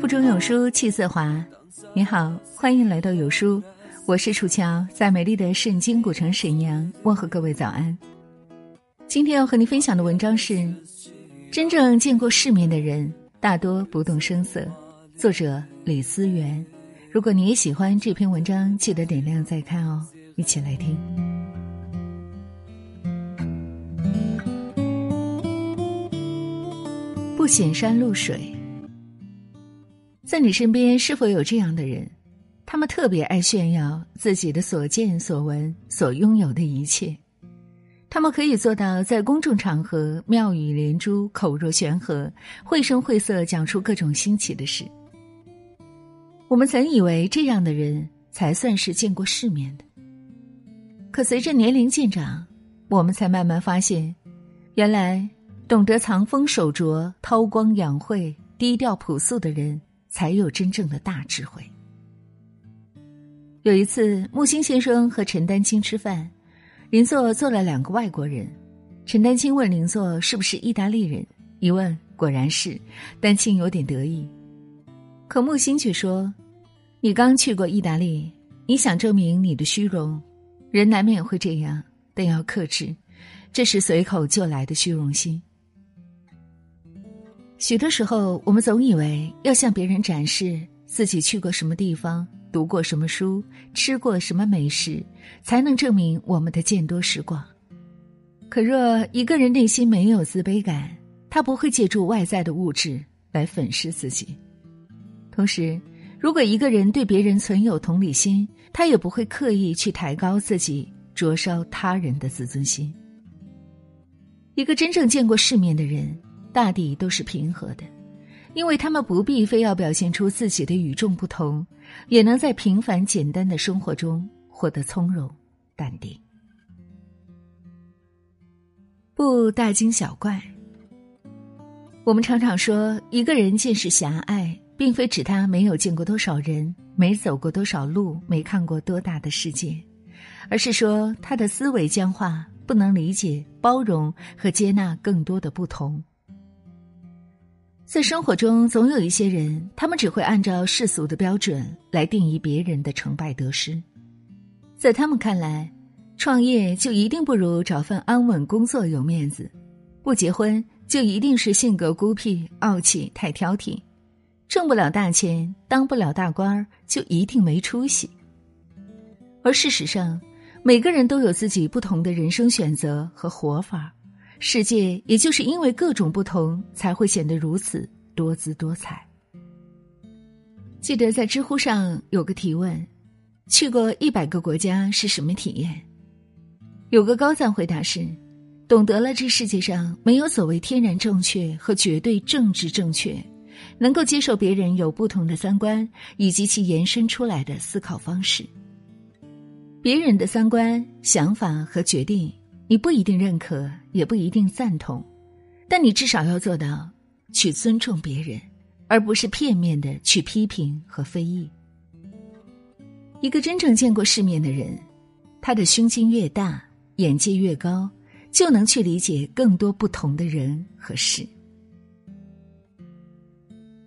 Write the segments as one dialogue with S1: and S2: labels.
S1: 腹中有书气自华。你好，欢迎来到有书，我是楚乔，在美丽的圣经古城沈阳问候各位早安。今天要和你分享的文章是：真正见过世面的人大多不动声色。作者李思源。如果你也喜欢这篇文章，记得点亮再看哦。一起来听。不显山露水，在你身边是否有这样的人？他们特别爱炫耀自己的所见所闻、所拥有的一切。他们可以做到在公众场合妙语连珠、口若悬河、绘声绘色讲出各种新奇的事。我们曾以为这样的人才算是见过世面的，可随着年龄渐长，我们才慢慢发现，原来懂得藏锋守拙、韬光养晦、低调朴素的人，才有真正的大智慧。有一次，木星先生和陈丹青吃饭，邻座坐了两个外国人。陈丹青问邻座是不是意大利人，一问果然是，丹青有点得意。可木星却说：“你刚去过意大利，你想证明你的虚荣，人难免会这样，但要克制，这是随口就来的虚荣心。许多时候，我们总以为要向别人展示自己去过什么地方、读过什么书、吃过什么美食，才能证明我们的见多识广。可若一个人内心没有自卑感，他不会借助外在的物质来粉饰自己。”同时，如果一个人对别人存有同理心，他也不会刻意去抬高自己，灼烧他人的自尊心。一个真正见过世面的人，大抵都是平和的，因为他们不必非要表现出自己的与众不同，也能在平凡简单的生活中获得从容淡定。不大惊小怪。我们常常说，一个人见识狭隘。并非指他没有见过多少人，没走过多少路，没看过多大的世界，而是说他的思维僵化，不能理解、包容和接纳更多的不同。在生活中，总有一些人，他们只会按照世俗的标准来定义别人的成败得失，在他们看来，创业就一定不如找份安稳工作有面子，不结婚就一定是性格孤僻、傲气、太挑剔。挣不了大钱，当不了大官儿，就一定没出息。而事实上，每个人都有自己不同的人生选择和活法，世界也就是因为各种不同，才会显得如此多姿多彩。记得在知乎上有个提问：去过一百个国家是什么体验？有个高赞回答是：懂得了这世界上没有所谓天然正确和绝对政治正确。能够接受别人有不同的三观，以及其延伸出来的思考方式。别人的三观、想法和决定，你不一定认可，也不一定赞同，但你至少要做到去尊重别人，而不是片面的去批评和非议。一个真正见过世面的人，他的胸襟越大，眼界越高，就能去理解更多不同的人和事。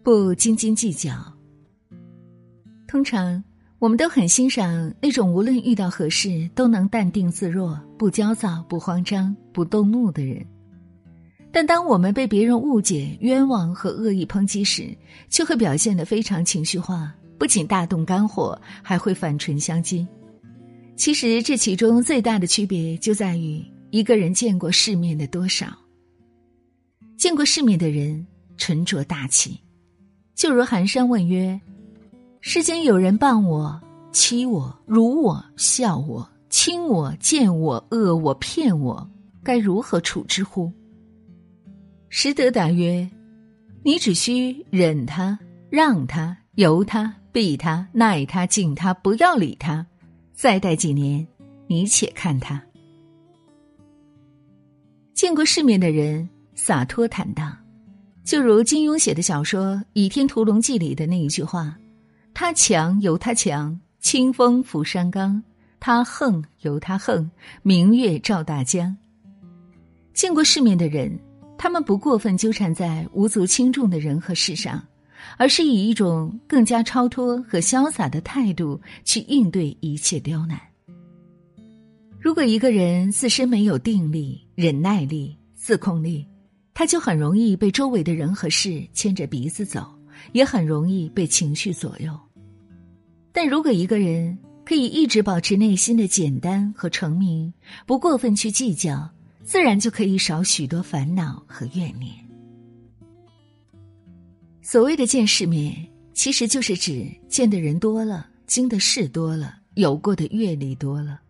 S1: 不斤斤计较。通常，我们都很欣赏那种无论遇到何事都能淡定自若、不焦躁、不慌张、不动怒的人。但当我们被别人误解、冤枉和恶意抨击时，却会表现得非常情绪化，不仅大动肝火，还会反唇相讥。其实，这其中最大的区别就在于一个人见过世面的多少。见过世面的人，沉着大气。就如寒山问曰：“世间有人谤我、欺我、辱我、笑我、轻我、贱我、恶我、骗我，该如何处之乎？”实德答曰：“你只需忍他、让他、由他、避他、耐他、敬他，不要理他。再待几年，你且看他。见过世面的人，洒脱坦荡。”就如金庸写的小说《倚天屠龙记》里的那一句话：“他强由他强，清风拂山岗；他横由他横，明月照大江。”见过世面的人，他们不过分纠缠在无足轻重的人和事上，而是以一种更加超脱和潇洒的态度去应对一切刁难。如果一个人自身没有定力、忍耐力、自控力，他就很容易被周围的人和事牵着鼻子走，也很容易被情绪左右。但如果一个人可以一直保持内心的简单和澄明，不过分去计较，自然就可以少许多烦恼和怨念。所谓的见世面，其实就是指见的人多了，经的事多了，有过的阅历多了。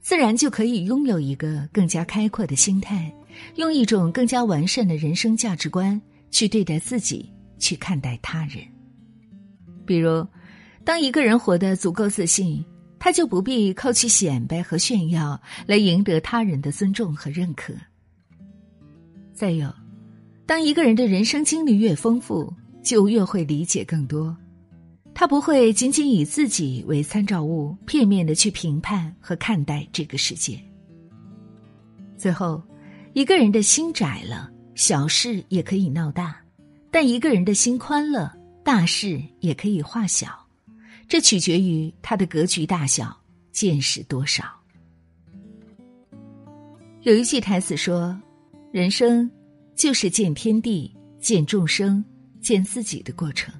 S1: 自然就可以拥有一个更加开阔的心态，用一种更加完善的人生价值观去对待自己，去看待他人。比如，当一个人活得足够自信，他就不必靠去显摆和炫耀来赢得他人的尊重和认可。再有，当一个人的人生经历越丰富，就越会理解更多。他不会仅仅以自己为参照物，片面的去评判和看待这个世界。最后，一个人的心窄了，小事也可以闹大；但一个人的心宽了，大事也可以化小。这取决于他的格局大小，见识多少。有一句台词说：“人生就是见天地、见众生、见自己的过程。”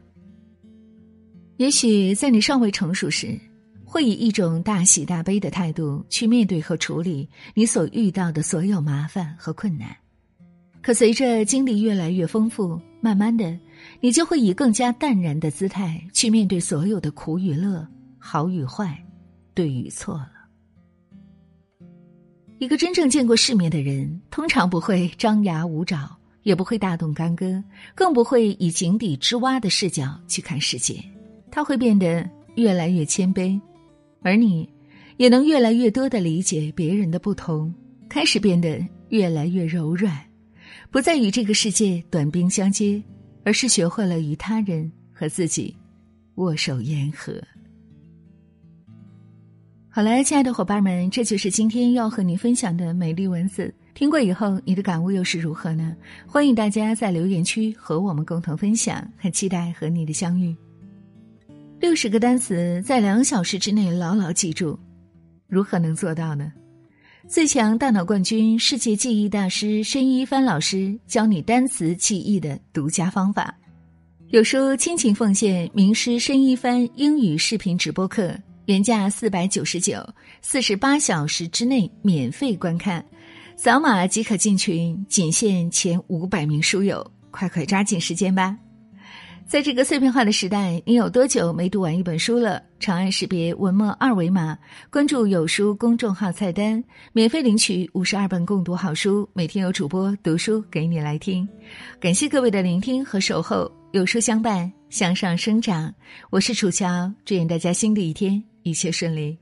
S1: 也许在你尚未成熟时，会以一种大喜大悲的态度去面对和处理你所遇到的所有麻烦和困难。可随着经历越来越丰富，慢慢的，你就会以更加淡然的姿态去面对所有的苦与乐、好与坏、对与错了。一个真正见过世面的人，通常不会张牙舞爪，也不会大动干戈，更不会以井底之蛙的视角去看世界。他会变得越来越谦卑，而你，也能越来越多的理解别人的不同，开始变得越来越柔软，不再与这个世界短兵相接，而是学会了与他人和自己握手言和。好了，亲爱的伙伴们，这就是今天要和你分享的美丽文字。听过以后，你的感悟又是如何呢？欢迎大家在留言区和我们共同分享，很期待和你的相遇。六十个单词在两小时之内牢牢记住，如何能做到呢？最强大脑冠军、世界记忆大师申一帆老师教你单词记忆的独家方法。有书亲情奉献名师申一帆英语视频直播课，原价四百九十九，四十八小时之内免费观看，扫码即可进群，仅限前五百名书友，快快抓紧时间吧！在这个碎片化的时代，你有多久没读完一本书了？长按识别文末二维码，关注有书公众号菜单，免费领取五十二本共读好书，每天有主播读书给你来听。感谢各位的聆听和守候，有书相伴，向上生长。我是楚乔，祝愿大家新的一天一切顺利。